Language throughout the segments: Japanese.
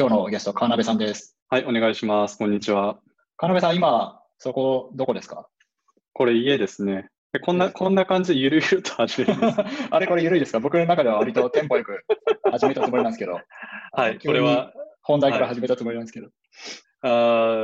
今日のゲスト、川辺さんです。はい、お願いします。こんにちは。川辺さん、今、そこ、どこですか？これ家ですね。えこんな、こんな感じでゆるゆると始める。あれ、これ緩いですか？僕の中では割とテンポよく始めたつもりなんですけど。はい、これは、本題から始めたつもりなんですけど。あ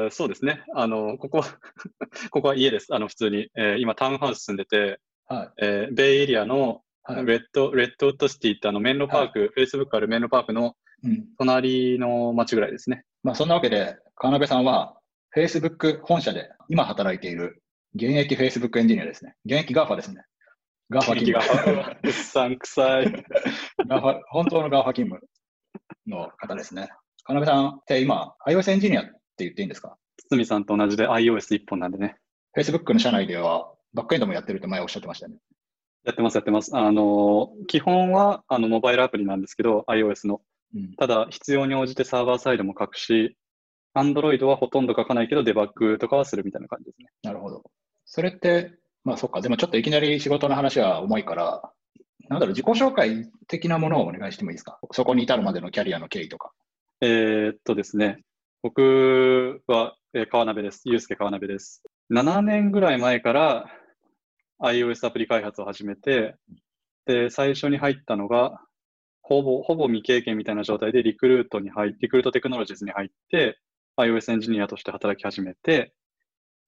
ーそうですね。あの、ここ、ここは家です。あの、普通に。えー今、タウンハウス住んでて、はい。えーベイエリアのはいレッド、レッドウッドシティってあの、メンロパーク、Facebook あるメンロパークのうん。隣の町ぐらいですね。まあ、そんなわけで、川辺さんは、Facebook 本社で今働いている現役 Facebook エンジニアですね。現役 GAFA ですね。GAFA 勤気が、務。うっさんくさい。本当の GAFA 勤務の方ですね。川辺さんって今、iOS エンジニアって言っていいんですか？堤さんと同じで iOS 一本なんでね。Facebook の社内ではバックエンドもやってるって前おっしゃってましたね。やってます、やってます。あの、基本は、あの、モバイルアプリなんですけど、iOS の。うん、ただ、必要に応じてサーバーサイドも書くし、Android はほとんど書かないけど、デバッグとかはするみたいな感じですね。なるほど。それって、まあそっか、でもちょっといきなり仕事の話は重いから、なんだろう、自己紹介的なものをお願いしてもいいですか？そこに至るまでのキャリアの経緯とか。えーっとですね、僕は、えー川鍋です。ゆうすけ川鍋です。7年ぐらい前から iOS アプリ開発を始めて、で、最初に入ったのが、ほぼ、ほぼ未経験みたいな状態でリクルートに入って、リクルートテクノロジーズに入って、iOS エンジニアとして働き始めて、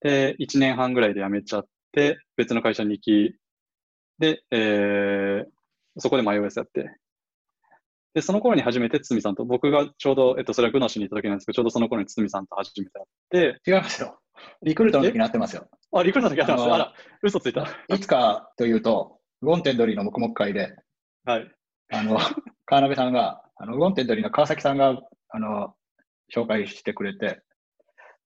で、1年半ぐらいで辞めちゃって、別の会社に行き、で、えーそこでも iOS やって、で、その頃に初めて堤さんと、僕がちょうど、えっと、それはグノシに行った時なんですけど、ちょうどその頃に堤さんと初めて会って、違いますよ。リクルートの時に会ってますよ。あ、リクルートの時やってます。あら、嘘ついた。いつかというと、ウォンテッドリーの黙々会で、はい。あの、川邉さんが、あの、 Wantedly の川崎さんが、あの、紹介してくれて、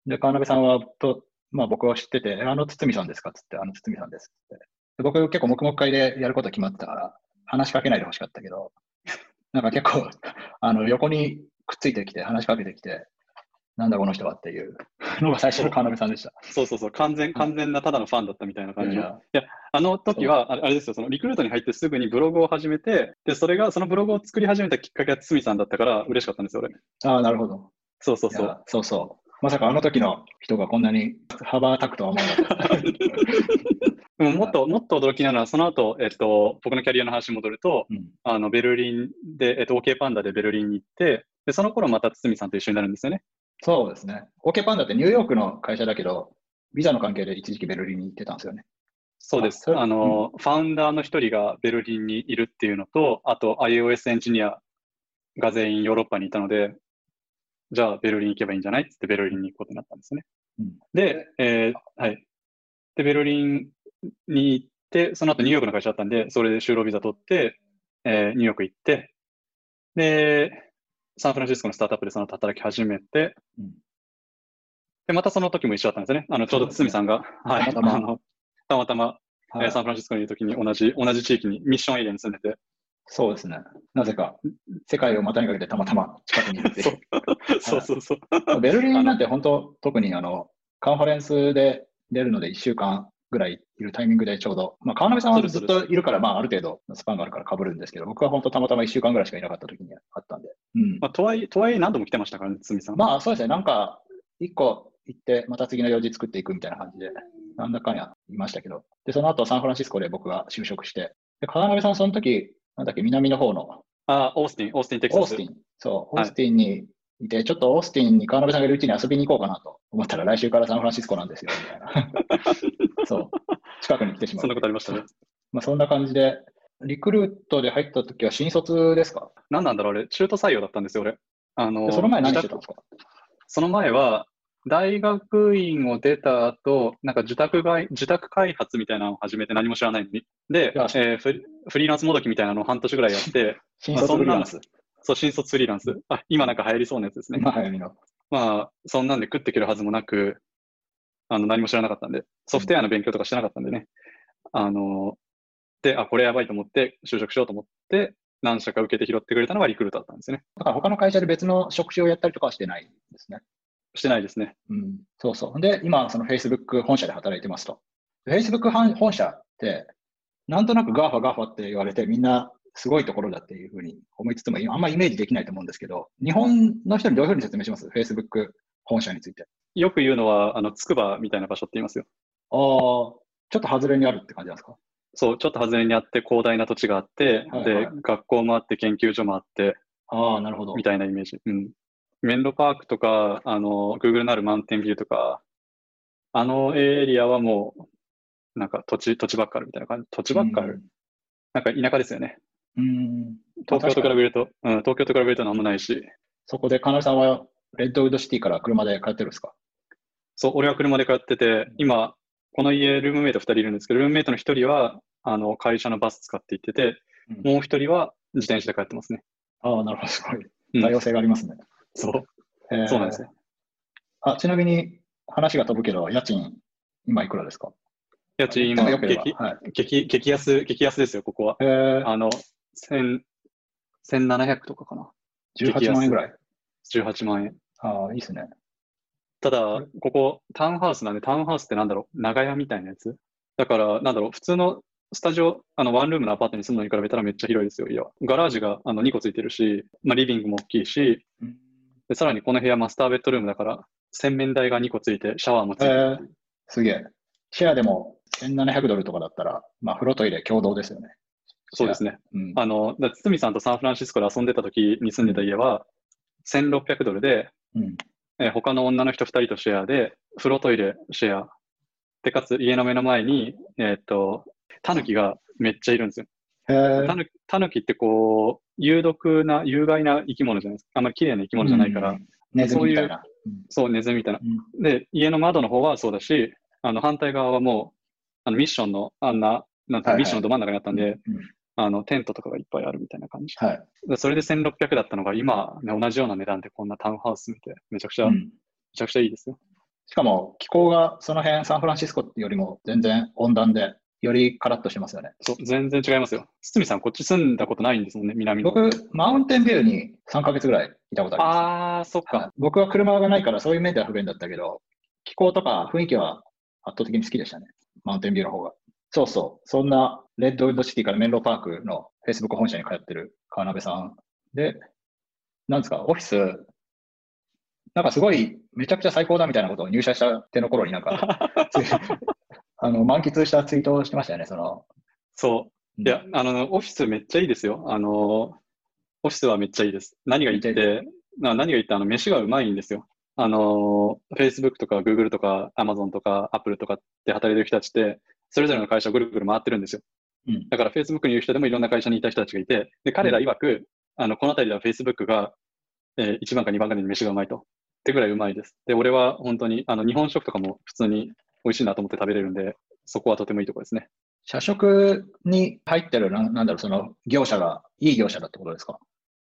で、川邉さんは、と、まあ僕を知ってて、あの堤さんですか？つって、あの堤さんですって。で僕結構もくもく会でやること決まってたから、話しかけないでほしかったけど、なんか結構、あの、横にくっついてきて、話しかけてきて、なんだこの人はっていうのが最初の川辺さんでした。そうそうそう、完全、完全なただのファンだったみたいな感じの。いやいや、あの時は、あれですよ、そのリクルートに入ってすぐにブログを始めて、で、それが、そのブログを作り始めたきっかけは堤さんだったから嬉しかったんですよ、俺。ああ、なるほど。そうそうそう。そうそう。まさかあの時の人がこんなに幅がくとは思わなかった。でももっと、もっと驚きなのは、その後、えっと、僕のキャリアの話に戻ると、うんあの、ベルリンで、えっと、OK パンダでベルリンに行って、で、その頃また堤さんと一緒になるんですよね。そうですね。OK パンダってニューヨークの会社だけど、ビザの関係で一時期ベルリンに行ってたんですよね。そうです。ああの、ファウンダーの一人がベルリンにいるっていうのと、あと iOS エンジニアが全員ヨーロッパにいたので、じゃあベルリン行けばいいんじゃないってベルリンに行くことになったんですね。うんで、えーはい。で、ベルリンに行って、その後ニューヨークの会社だったんで、それで就労ビザ取って、えーニューヨーク行って、で、サンフランシスコのスタートアップでその後働き始めて、うんで、またその時も一緒だったんですね。あの、ちょうど堤さんが、はい。たまたまたまたまはいえーサンフランシスコにいるときに同じ、同じ地域に、ミッションエリアに住んでて、そうですね。なぜか、世界を股にかけてたまたま近くにいて いそうそうそ。う。ベルリンなんて本当、特にあの、カンファレンスで出るので1週間ぐらいいるタイミングでちょうど、まあ、川辺さんはずっといるから、まあ、ある程度のスパンがあるから被るんですけど、僕は本当たまたま1週間ぐらいしかいなかった時にあったんで。うん。まあ、とはいえ、とはいえ何度も来てましたからね、堤さん。まあそうですね、なんか一個行って、また次の用事作っていくみたいな感じで、なんだかんやいましたけど、で、その後サンフランシスコで僕が就職して、で、川辺さんその時、なんだっけ、南の方のあ、オースティン、オースティン、テキサス。オースティン、そう、オはいースティンにいて、ちょっとオースティンに川辺さんがいるうちに遊びに行こうかなと思ったら、来週からサンフランシスコなんですよ、みたいな。そう、近くに来てしまそんなう。ことありましたね。まあそんな感じで、リクルートで入った時は新卒ですか？何なんだろう、あれ、中途採用だったんですよ、俺。あのでその前何してたんですか？その前は、大学院を出た後、なんか自宅が自宅開発みたいなのを始めて何も知らないのに。で、えーフリーランスもどきみたいなのを半年ぐらいやって、新卒フリーランス。そう、新卒フリーランス。あ、今なんか流行りそうなやつですね。今流行りの。まあ、そんなんで食っていけるはずもなく、あの、何も知らなかったんで、ソフトウェアの勉強とかしてなかったんでね。あの、で、あ、これやばいと思って、就職しようと思って、何社か受けて拾ってくれたのがリクルートだったんですよね。だから他の会社で別の職種をやったりとかはしてないんですね。してないですね。うん、そうそう。で、今、その Facebook 本社で働いてますと。Facebook 本本社って、なんとなく GAFA、GAFA って言われて、みんなすごいところだっていうふうに思いつつも、今あんまイメージできないと思うんですけど、日本の人にどういうふうに説明します ?Facebook 本社について。よく言うのは、あの、筑波みたいな場所って言いますよ。ああ、ちょっと外れにあるって感じなんですか？そう、ちょっと外れにあって広大な土地があって、はいはいで、学校もあって研究所もあって、ああ、なるほど。みたいなイメージ。うん。メンロパークとか、あの、Google のあるマウンテンビューとか、あのエリアはもう、なんか土地、土地ばっかあるみたいな感じ。土地ばっかある。なんか田舎ですよね。うん。うん。東京と比べると、うん、東京と比べると何もないし、そこで、金井さんはレッドウッドシティから車で帰ってるんですか？そう、俺は車で通ってて、今、この家、ルームメイト2人いるんですけど、ルームメイトの1人は、あの、会社のバス使って行ってて、うんもう1人は自転車で帰ってますね。ああ、なるほど。すごい。うん多様性がありますね。そう、へーそうなんですよ。あ、ちなみに話が飛ぶけど、家賃、今いくらですか？家賃今激、はい。激、激安、激安ですよ、ここは。えー、あの、千、1700とかかな。18万円ぐらい。18万円。ああ、いいですね。ただ、ここ、タウンハウスなんで、タウンハウスってなんだろう、長屋みたいなやつ？だから、なんだろう、普通のスタジオ、あの、ワンルームのアパートに住むのに比べたらめっちゃ広いですよ、家は。ガラージがあの2個ついてるし、まあ、リビングも大きいし、うんでさらにこの部屋マスターベッドルームだから、洗面台が2個ついて、シャワーもついてえる。ー、すげえ。シェアでも1700ドルとかだったら、まあ、風呂トイレ共同ですよね。そうですね。うん。あの、だ堤さんとサンフランシスコで遊んでた時に住んでた家は、1600ドルで、うん。えー他の女の人2人とシェアで、風呂トイレシェア。で、かつ家の目の前に、えーっと、タヌキがめっちゃいるんですよ。タヌタヌキってこう、有毒な、有害な生き物じゃないですか。あんまり綺麗な生き物じゃないから、うんネズミみたいな。そう、ネズミみたいな。うんで、家の窓の方はそうだし、あの、反対側はもう、あの、ミッションの、あんな、なんてミッションのど真ん中にあったんで、うんあの、テントとかがいっぱいあるみたいな感じ。はい。でそれで1600だったのが、今、ね、同じような値段でこんなタウンハウス見て、めちゃくちゃ、めうんちゃくちゃいいですよ。しかも、気候がその辺、サンフランシスコよりも全然温暖で、よりカラッとしてますよね。そう、全然違いますよ。堤さん、こっち住んだことないんですもんね、南の。僕、マウンテンビューに3ヶ月ぐらいいたことあります。あー、そっはいか。僕は車がないからそういう面では不便だったけど、気候とか雰囲気は圧倒的に好きでしたね。マウンテンビューの方が。そうそう。そんなレッドウッドシティからメンローパークの Facebook 本社に通ってる川辺さんで、なんですか、オフィス、なんかすごいめちゃくちゃ最高だみたいなことを入社したての頃になんか、あの満喫したツイートをしてましたよね、その。そう。いや、あの、オフィスめっちゃいいですよ。あの、オフィスはめっちゃいいです。何がいいって、な何がいいって、あの、飯がうまいんですよ。あの、Facebook とか Google とか Amazon とか Apple とかって働いてる人たちって、それぞれの会社をぐるぐる回ってるんですよ。うんだから Facebook にいる人でもいろんな会社にいた人たちがいて、で、彼ら曰く、あの、この辺りでは Facebook が、え1番か2番かで飯がうまいと。ってぐらいうまいです。で、俺は本当に、あの、日本食とかも普通に美味しいなと思って食べれるんで、そこはとてもいいところですね。社食に入ってるな、なんだろう、その業者がいい業者だってことですか？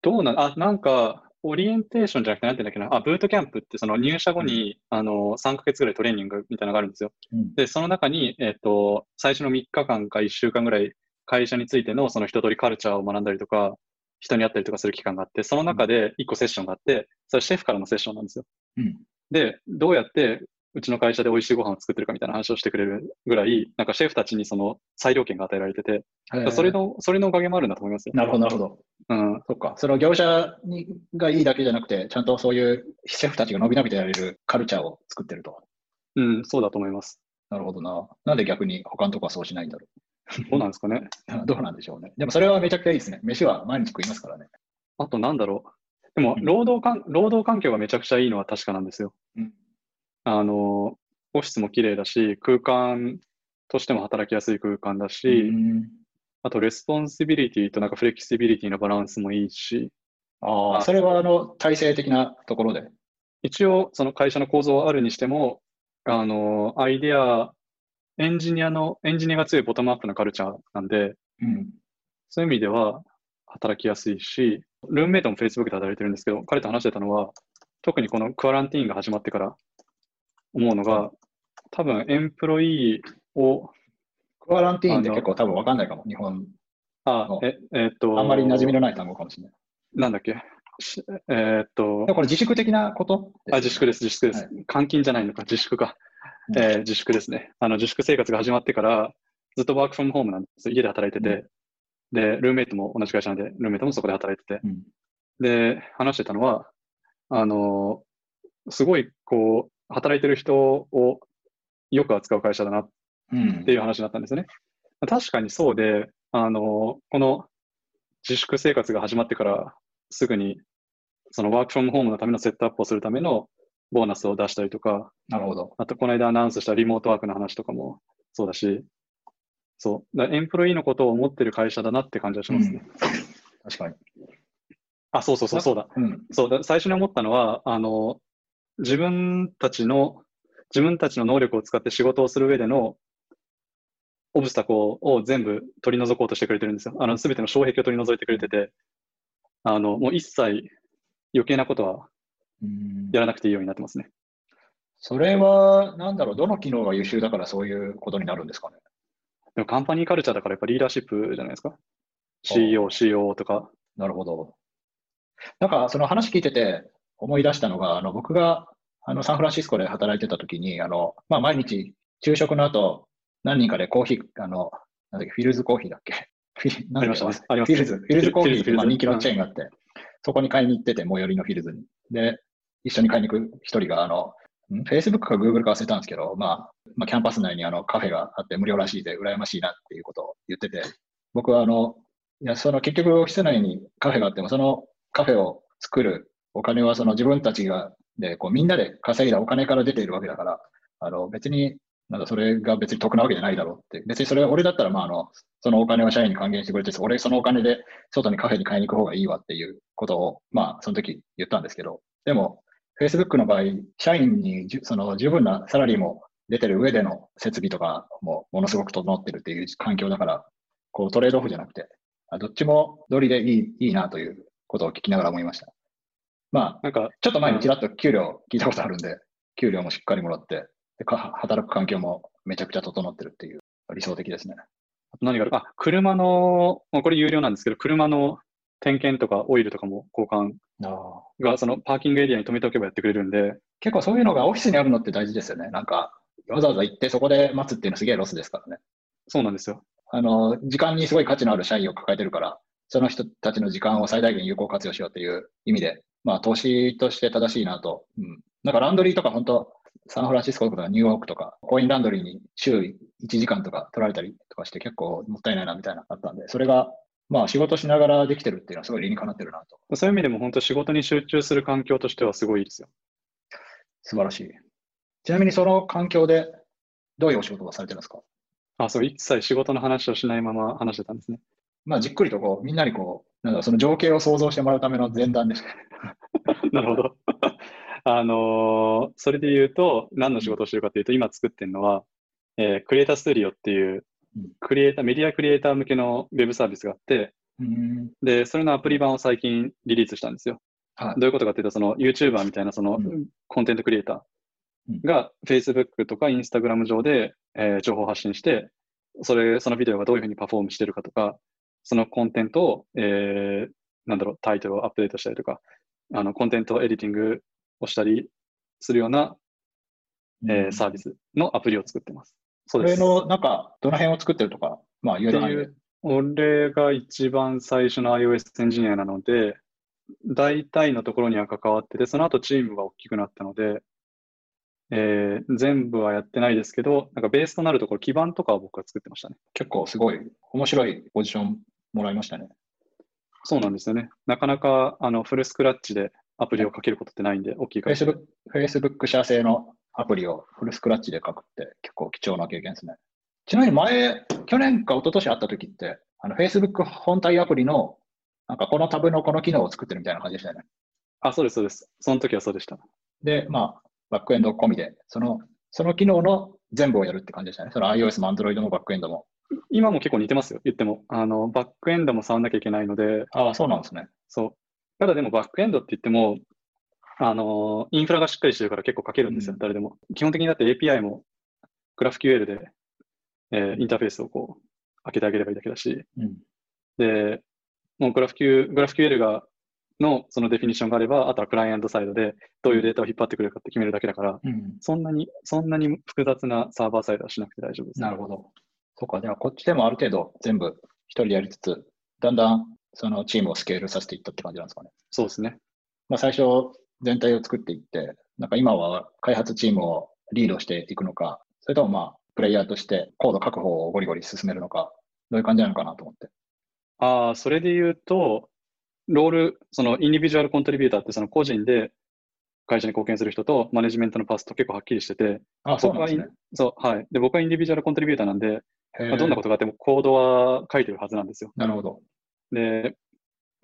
どうなん、あ、なんか、オリエンテーションじゃなくて、なんて言うんだっけな、あ、ブートキャンプって、その入社後に、あの、3ヶ月ぐらいトレーニングみたいなのがあるんですよ。うんで、その中に、えっと、最初の3日間か1週間ぐらい、会社についてのその一通りカルチャーを学んだりとか、人に会ったりとかする期間があって、その中で1個セッションがあって、それはシェフからのセッションなんですよ。うん。で、どうやってうちの会社で美味しいご飯を作ってるかみたいな話をしてくれるぐらい、なんかシェフたちにその裁量権が与えられてて、それの、それのおかげもあるんだと思いますよ。なるほど、なるほど。うん。そっか。その業者にがいいだけじゃなくて、ちゃんとそういうシェフたちが伸び伸びとやれるカルチャーを作ってると。うん、そうだと思います。なるほどな。なんで逆に他のとこはそうしないんだろどうなんですかね。う。どうなんでしょうね。でもそれはめちゃくちゃいいですね。飯は毎日食いますからね。あとなんだろう。でもう、ん労働環、労働環境がめちゃくちゃいいのは確かなんですよ。うんあの、オフィスも綺麗だし、空間としても働きやすい空間だし、うんあと responsibility となんか flexibility のバランスもいいし、ああ、あそれはあの体制的なところで？一応その会社の構造はあるにしても、あの、アイデア、エンジニアの、エンジニアが強いボトムアップなカルチャーなんで、うん。そういう意味では働きやすいし、ルームメイトも Facebook で働いてるんですけど、彼と話してたのは、特にこの quarantine が始まってから思うのが、多分エンプロイーを、クアランティーンって結構多分わかんないかも。日本。お、あえ、えーっと、あんまり馴染みのない単語かもしれない。なんだっけ、しえーっとこれ自粛的なこと？あ、自粛です、自粛です。は監禁じゃないのか、自粛か。うんえー自粛ですね。あの、自粛生活が始まってから、ずっとワークフロムホームなんですよ。家で働いてて。で、ルームメイトも同じ会社なんで、ルームメイトもそこで働いてて、うんで、話してたのは、あの、すごい、こう、働いてる人をよく扱う会社だなっうんていう話になったんですよね。確かにそうで、あの、この自粛生活が始まってからすぐに、そのワークフォームホームのためのセットアップをするためのボーナスを出したりとか、なるほど。あとこの間アナウンスしたリモートワークの話とかもそうだし、そう、だエンプロイーのことを思ってる会社だなって感じがしますね。確かに。あ、そうそうそう、そうだ。うん。そうだ、最初に思ったのは、あの、自分たちの、自分たちの能力を使って仕事をする上でのオブスタコを全部取り除こうとしてくれてるんですよ。あの、すべての障壁を取り除いてくれてて、あの、もう一切余計なことはうんやらなくていいようになってますね。それは、なんだろう、どの機能が優秀だからそういうことになるんですかね？でもカンパニーカルチャーだからやっぱリーダーシップじゃないですか。CEO、COO とか。なるほど。なんか、その話聞いてて思い出したのが、あの、僕が、あの、サンフランシスコで働いてた時に、あの、まあ、毎日、昼食の後、何人かでコーヒー、あの、なんだっけ、フィルズコーヒーだっけ？ありましたねあります。フィルズ、フィルズコーヒーって、まあ、人気のチェーンがあって、そこに買いに行ってて、最寄りのフィルズに。で、一緒に買いに行く一人が、あの、ん？Facebook か Google か忘れたんですけど、まあ、まあ、キャンパス内にあのカフェがあって無料らしいで、羨ましいなっていうことを言ってて、僕はあの、いや、その結局オフィス内にカフェがあっても、そのカフェを作るお金はその自分たちが、で、こうみんなで稼いだお金から出ているわけだから、あの別に、なんだそれが別に得なわけじゃないだろうって。別にそれ俺だったら、まああの、そのお金は社員に還元してくれて、俺そのお金で外にカフェに買いに行く方がいいわっていうことを、まあその時言ったんですけど、でも、Facebook の場合、社員にじその十分なサラリーも出てる上での設備とかもものすごく整ってるっていう環境だから、こうトレードオフじゃなくて、どっちも通りでいいいいなということを聞きながら思いました。まあ、なんか、ちょっと前にちらっと給料聞いたことあるんで、給料もしっかりもらって、でか働く環境もめちゃくちゃ整ってるっていう理想的ですね。何がある？あ、車の、まあこれ有料なんですけど、車の点検とかオイルとかも交換が、そのパーキングエリアに止めておけばやってくれるんで、結構そういうのがオフィスにあるのって大事ですよね。なんか、わざわざ行ってそこで待つっていうのはすげえロスですからね。そうなんですよ。あの、時間にすごい価値のある社員を抱えてるから、その人たちの時間を最大限有効活用しようっていう意味で、まあ、投資として正しいなと。うん。なんかランドリーとか本当、サンフランシスコとかニューヨークとか、コインランドリーに週1時間とか取られたりとかして結構もったいないなみたいなあったんで、それが、まあ仕事しながらできてるっていうのはすごい理にかなってるなと。そういう意味でも本当仕事に集中する環境としてはすごいいいですよ。素晴らしい。ちなみにその環境でどういうお仕事をされてるんですか？あ、そう、一切仕事の話をしないまま話してたんですね。まあじっくりとこう、みんなにこう、なんだその情景を想像してもらうための前段です。なるほど。あのーそれで言うと、何の仕事をしてるかというと、今作ってるのは、えークリエイターストディオっていううん、クリエイター、メディアクリエイター向けのウェブサービスがあって、うん。で、それのアプリ版を最近リリースしたんですよ。はい。どういうことかというと、その YouTuber みたいなそのうんコンテンツクリエイタうんーが Facebook とか Instagram 上で、えー情報を発信して、それ、そのビデオがどういうふうにパフォームしてるかとか、そのコンテンツを、えーなんだろう、タイトルをアップデートしたりとか、あの、コンテンツをエディティングをしたりするような、えーサービスのアプリを作ってます。そです。の、なんか、どの辺を作ってるとか、まあ言える。俺が一番最初の iOS エンジニアなので、大体のところには関わってて、その後チームが大きくなったので、えー全部はやってないですけど、なんかベースとなるところ、基盤とかは僕は作ってましたね。結構すごい面白いポジションもらいましたね。そうなんですよね。なかなかあのフルスクラッチでアプリをかけることってないんで、大きい会社で Facebook, 社製のアプリをフルスクラッチで書くって結構貴重な経験ですね。ちなみに前、去年か一昨年会った時って、あの Facebook 本体アプリの、なんかこのタブのこの機能を作ってるみたいな感じでしたよね。あ、そうです、そうです。その時はそうでした。で、まあ、バックエンド込みで、その、その機能の全部をやるって感じでしたね。その iOS も Android もバックエンドも。今も結構似てますよ、言っても。あの、バックエンドも触んなきゃいけないので、ああ、そうなんですね。そう。ただでもバックエンドって言っても、あの、インフラがしっかりしてるから結構書けるんですよ、うん誰でも。基本的にだって API も GraphQL で、えーインターフェースをこう、開けてあげればいいだけだし、うん。で、もう GraphQ GraphQL が、のそのデフィニッションがあれば、あとはクライアントサイドでどういうデータを引っ張ってくれるかって決めるだけだから、うん。そんなに、そんなに複雑なサーバーサイドはしなくて大丈夫です。なるほど。そうか、ではこっちでもある程度全部一人でやりつつ、だんだんそのチームをスケールさせていったって感じなんですかね。そうですね。まあ、最初全体を作っていって、なんか今は開発チームをリードしていくのか、それともまあ、プレイヤーとしてコード確保をゴリゴリ進めるのか、どういう感じなのかなと思って。ああ、それで言うと、ロール、そのインディビジュアルコントリビューターってその個人で会社に貢献する人とマネジメントのパスと結構はっきりしてて、あ、そうなんですね。そう、はい。で、僕はインディビジュアルコントリビューターなんで、まあどんなことがあってもコードは書いてるはずなんですよ。なるほど。で、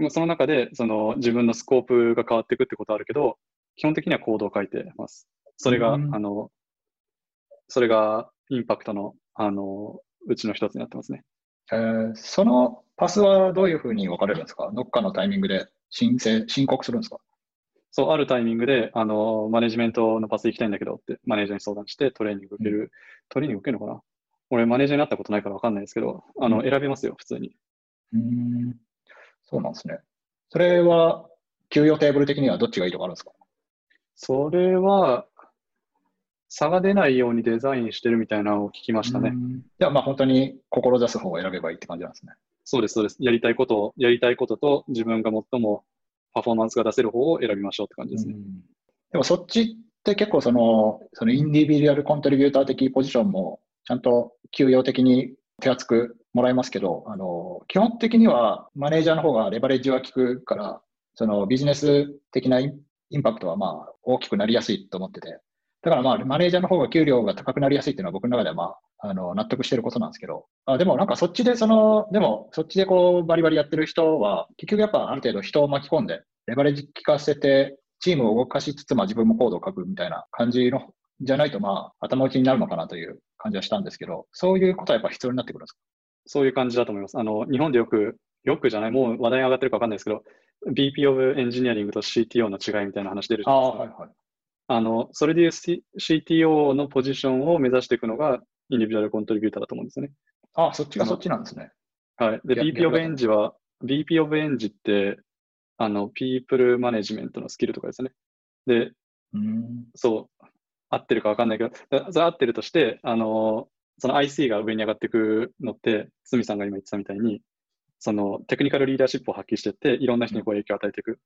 その中でその自分のスコープが変わっていくってことはあるけど、基本的にはコードを書いてます。それが、うんあの、それがインパクトの、あの、うちの一つになってますね。えーそのパスはどういうふうに分かれるんですか？どっかのタイミングで申請、申告するんですか？そう、あるタイミングで、あの、マネジメントのパス行きたいんだけどって、マネージャーに相談してトレーニング受ける、トレーニング受けるのかな？俺、マネージャーになったことないから分かんないですけど、あの、うん選べますよ、普通に。うーん。そうなんですね。それは、給与テーブル的にはどっちがいいとかあるんですか？それは、差が出ないようにデザインしてるみたいなのを聞きましたね。うんじゃあ、まあ本当に志す方を選べばいいって感じなんですね。そうです、そうです。やりたいことを、やりたいことと自分が最もパフォーマンスが出せる方を選びましょうって感じですね。でもそっちって結構その、そのインディビデュアルコントリビューター的ポジションもちゃんと給与的に手厚くもらえますけど、あの、基本的にはマネージャーの方がレバレッジは効くから、そのビジネス的なインパクトはまあ大きくなりやすいと思ってて、だからまあマネージャーの方が給料が高くなりやすいっていうのは僕の中ではまあ、あの、納得してることなんですけど、あでもなんかそっちでその、でもそっちでこうバリバリやってる人は結局やっぱある程度人を巻き込んで、レバレッジ効かせてチームを動かしつつ、まあ、自分もコードを書くみたいな感じの、じゃないと、まあ、頭打ちになるのかなという感じはしたんですけど、そういうことはやっぱ必要になってくるんですか？そういう感じだと思います。あの、日本でよく、よくじゃない、もう話題に上がってるか分かんないですけど、BP of Engineering と CTO の違いみたいな話出るじゃないですか。はい。あの、それでいう C- CTO のポジションを目指していくのが、インディビジュアルコントリビューターだと思うんですよね。あそっちがそっちなんですね。はい。で、逆 BP of Eng は、BP of Eng って、あの、People Management のスキルとかですね。で、うん。そう、合ってるか分かんないけど、だそれ合ってるとして、あの、その IC が上に上がっていくのって、堤さんが今言ってたみたいに、そのテクニカルリーダーシップを発揮していって、いろんな人にこう影響を与えていく。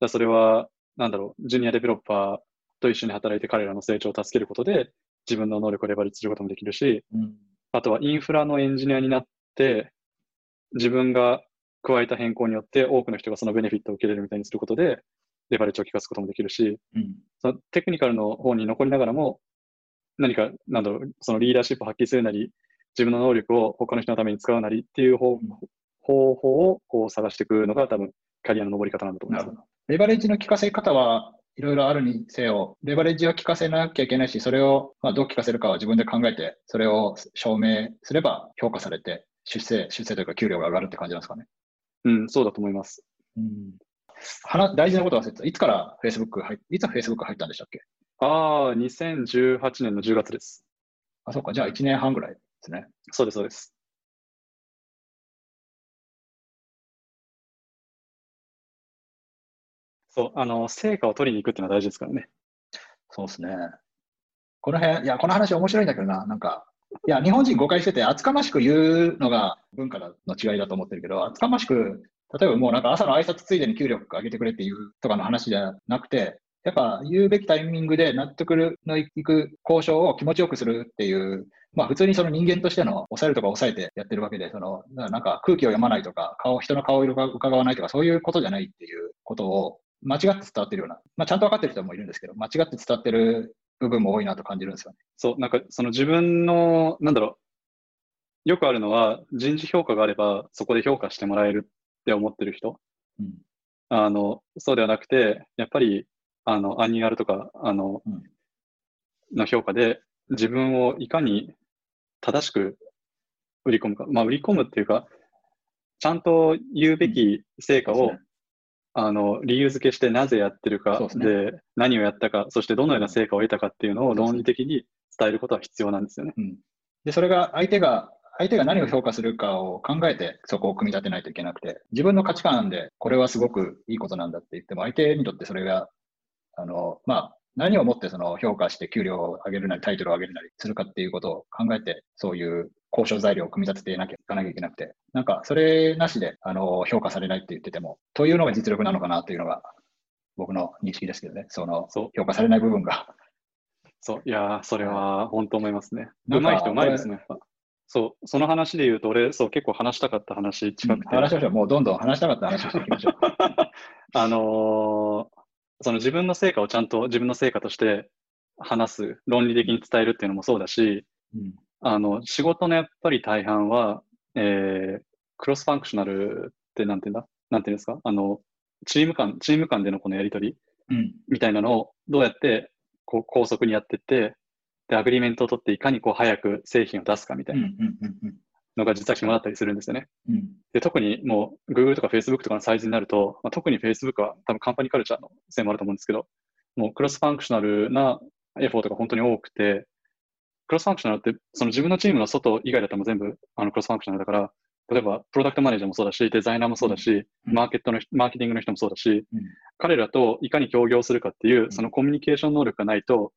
だそれは、なんだろう、ジュニアデベロッパーと一緒に働いて彼らの成長を助けることで、自分の能力をレバレッジすることもできるし、うん。あとはインフラのエンジニアになって、自分が加えた変更によって多くの人がそのベネフィットを受けれるみたいにすることで、レバレッジを効かすこともできるし、うん。そのテクニカルの方に残りながらも、何か、なんだろう、そのリーダーシップを発揮するなり、自分の能力を他の人のために使うなりっていう方方法をこう探していくのが多分キャリアの上り方なんだと思います。レバレッジの効かせ方はいろいろあるにせよ、レバレッジを効かせなきゃいけないし、それをまあどう効かせるかは自分で考えて、それを証明すれば評価されて、出世、出世というか給料が上がるって感じなんですかね。うん、そうだと思います。うん。話大事なこと忘れてた。いつから Facebook 入っいつ Facebook 入ったんでしたっけ？ああ、2018年の10月です。あ、そうか。じゃあ1年半ぐらいですね。そうです、そうです。そう、あの、成果を取りに行くっていうのは大事ですからね。そうですね。この辺、いや、この話面白いんだけどな、なんか、いや、日本人誤解してて、厚かましく言うのが文化の違いだと思ってるけど、厚かましく、例えばもうなんか朝の挨拶ついでに給料上げてくれっていうとかの話じゃなくて、やっぱ言うべきタイミングで納得のいく交渉を気持ちよくするっていう、まあ普通にその人間としての抑えるとか抑えてやってるわけで、そのなんか空気を読まないとか、顔、人の顔色が伺わないとか、そういうことじゃないっていうことを間違って伝わってるような、まあちゃんと分かってる人もいるんですけど、間違って伝わってる部分も多いなと感じるんですよね。そう、なんかその自分の、なんだろう、よくあるのは人事評価があればそこで評価してもらえるって思ってる人？うん。あの、そうではなくて、やっぱり、あの、 annual とか、あの、うん。の評価で自分をいかに正しく売り込むか。まあ、売り込むっていうか、ちゃんと言うべき成果を、そうですね。あの、理由付けしてなぜやってるかですで、何をやったか、そしてどのような成果を得たかっていうのを論理的に伝えることは必要なんですよね。うん。で、それが相手が、相手が何を評価するかを考えてそこを組み立てないといけなくて、自分の価値観でこれはすごくいいことなんだって言っても、相手にとってそれが、あの、まあ、何をもってその評価して給料を上げるなり、タイトルを上げるなりするかっていうことを考えて、そういう交渉材料を組み立ててなきゃいかなきゃいけなくて、なんかそれなしであの評価されないって言ってても、というのが実力なのかなというのが僕の認識ですけどね、そのそう評価されない部分が。そう、いやー、それは本当思いますね。うんまい人うまいですね、やっぱ。そう、その話で言うと、俺、そう、結構話したかった話近くて、話しましょう。もうどんどん話したかった話をしていきましょう。あのーその自分の成果をちゃんと自分の成果として話す、論理的に伝えるっていうのもそうだし、うん。あの、仕事のやっぱり大半は、えークロスファンクショナルってなんていうんだ？なんていうんですか？あの、チーム間、チーム間でのこのやりとりうん。みたいなのをどうやってこう高速にやっていって、で、 agreement を取っていかにこう早く製品を出すかみたいうんなのが実は肝だったりするんですよね。で、特にもう Google とか Facebook とかのサイズになると、まあ、特に Facebook は多分 company culture のせいもあると思うんですけど、もう cross-functional な effort が本当に多くて、 cross-functional ってその自分のチームの外以外だったら全部あの cross-functional だから、例えばプロダクトマネージャーもそうだし、デザイナーもそうだし、うん。マーケットの人、マーケティングの人もそうだし、うん。彼らといかに協業するかっていう、そのコミュニケーション能力がないと、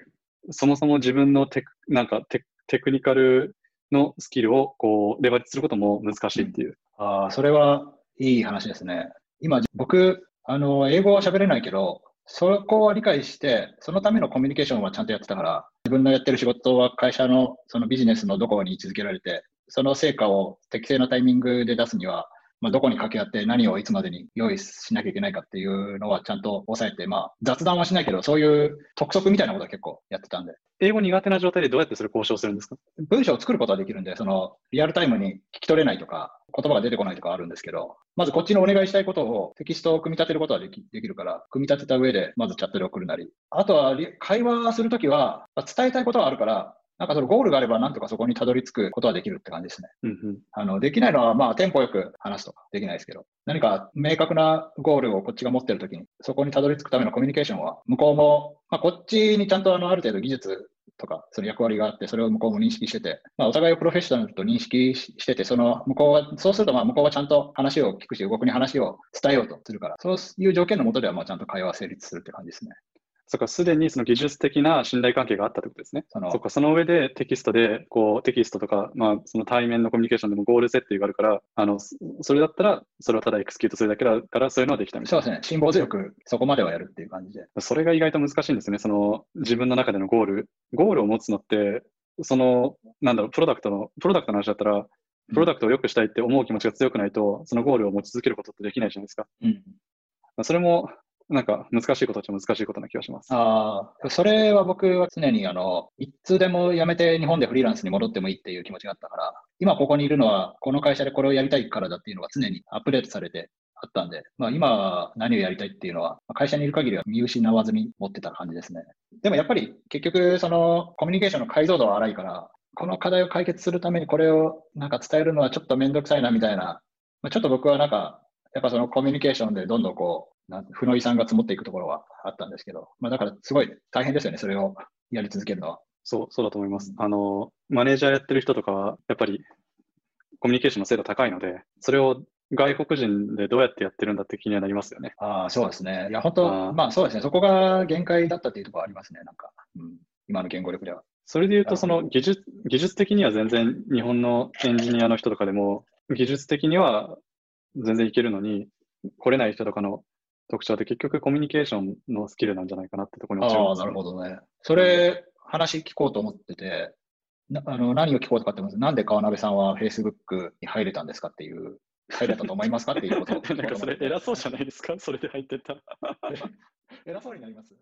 そもそも自分のテクなんかテテクニカルのスキルをこうレバレッジすることも難しいっていう。ああ、それはいい話ですね。今、僕、あの、英語は喋れないけど、そこは理解して、そのためのコミュニケーションはちゃんとやってたから、自分のやってる仕事は会社のそのビジネスのどこに位置づけられて、その成果を適正なタイミングで出すには、まあ、どこに掛け合って何をいつまでに用意しなきゃいけないかっていうのはちゃんと抑えて、まあ、雑談はしないけど、そういう督促みたいなことは結構やってたんで、英語苦手な状態でどうやってそれ交渉するんですか？文章を作ることはできるんで、そのリアルタイムに聞き取れないとか、言葉が出てこないとかあるんですけど、まずこっちのお願いしたいことをテキストを組み立てることはできできるから、組み立てた上でまずチャットで送るなり、あとはり会話するときは伝えたいことはあるから、なんかそのゴールがあればなんとかそこにたどり着くことはできるって感じですね。うんうん。あの、できないのは、まあ、テンポよく話すとかできないですけど、何か明確なゴールをこっちが持ってるときに、そこにたどり着くためのコミュニケーションは、向こうも、まあ、こっちにちゃんとあの、ある程度技術とか、その役割があって、それを向こうも認識してて、まあ、お互いをプロフェッショナルと認識ししてて、その向こうは、そうすると、まあ、向こうはちゃんと話を聞くし、動くに話を伝えようとするから、そういう条件のもとでは、まあ、ちゃんと会話は成立するって感じですね。そっか、すでにその技術的な信頼関係があったってことですね。そのそっか、その上でテキストで、こう、テキストとか、まあ、その対面のコミュニケーションでもゴール設定があるから、あの、そそれだったら、それをただエクスキュートするだけだから、そういうのはできたみたいうそですね。辛抱強くそこまではやるっていう感じで。な。それが意外と難しいんですよね。その、自分の中でのゴール。ゴールを持つのって、その、なんだろう、プロダクトの、プロダクトの話だったら、プロダクトを良くしたいって思う気持ちが強くないと、そのゴールを持ち続けることってできないじゃないですか。うん。それも、なんか難しいことっちゃ難しいことな気がします。ああ、それは僕は常にあの、いつでも辞めて日本でフリーランスに戻ってもいいっていう気持ちがあったから、今ここにいるのは、この会社でこれをやりたいからだっていうのが常にアップデートされてあったんで、まあ今何をやりたいっていうのは、会社にいる限りは見失わずに持ってた感じですね。でもやっぱり結局そのコミュニケーションの解像度は荒いから、この課題を解決するためにこれをなんか伝えるのはちょっとめんどくさいなみたいな、まあ、ちょっと僕はなんか、やっぱそのコミュニケーションでどんどんこう、負の遺産が積もっていくところはあったんですけど、まあだからすごい大変ですよね、それをやり続けるのは。そう、そうだと思います。あの、マネージャーやってる人とかは、やっぱりコミュニケーションの精度高いので、それを外国人でどうやってやってるんだって気にはなりますよね。ああ、そうですね。いや、本あ当ーまあそうですね。そこが限界だったっていうところはありますね、なんか。うん、今の言語力では。それで言うと、その技術、技術的には全然日本のエンジニアの人とかでも、技術的には全然いけるのに、来れない人とかの特徴って結局コミュニケーションのスキルなんじゃないかなってところに落ちるんああ、なるほどね。それ、話聞こうと思ってて、なあの何を聞こうとかってますなんで川鍋さんは Facebook に入れたんですかっていう、入れたと思いますかっていうこと なんかそれ偉そうじゃないですか？それで入ってったら。偉そうになります？